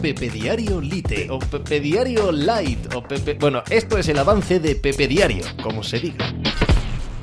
Pepe Diario Lite o Pepe Diario Light o Pepe... Bueno, esto es el avance de Pepe Diario, como se diga.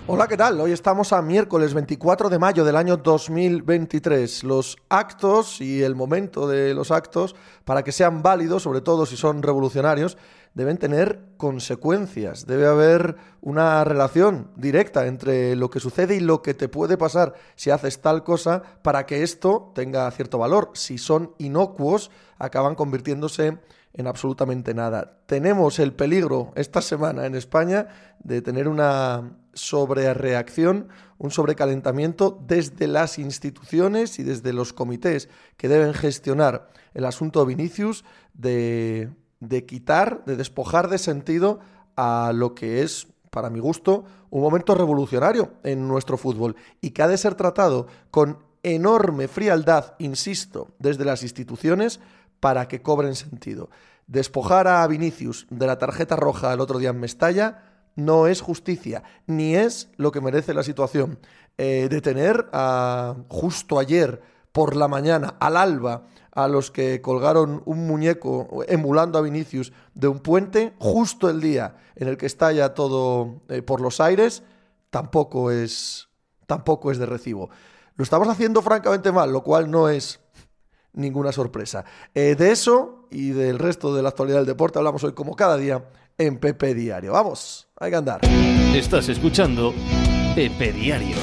Hola, ¿qué tal? Hoy estamos a miércoles 24 de mayo del año 2023. Los actos y el momento de los actos, para que sean válidos, sobre todo si son revolucionarios, deben tener consecuencias. Debe haber una relación directa entre lo que sucede y lo que te puede pasar si haces tal cosa para que esto tenga cierto valor. Si son inocuos, acaban convirtiéndose en absolutamente nada. Tenemos el peligro esta semana en España de tener una sobrereacción, un sobrecalentamiento desde las instituciones y desde los comités que deben gestionar el asunto Vinicius de, de quitar, de despojar de sentido a lo que es, para mi gusto, un momento revolucionario en nuestro fútbol y que ha de ser tratado con enorme frialdad, insisto, desde las instituciones para que cobren sentido. Despojar a Vinicius de la tarjeta roja el otro día en Mestalla no es justicia, ni es lo que merece la situación. Eh, detener a, justo ayer por la mañana, al alba, a los que colgaron un muñeco emulando a Vinicius de un puente, justo el día en el que estalla todo eh, por los aires, tampoco es, tampoco es de recibo. Lo estamos haciendo francamente mal, lo cual no es ninguna sorpresa. Eh, de eso y del resto de la actualidad del deporte hablamos hoy como cada día en Pepe Diario. Vamos, hay que andar. Estás escuchando Pepe Diario.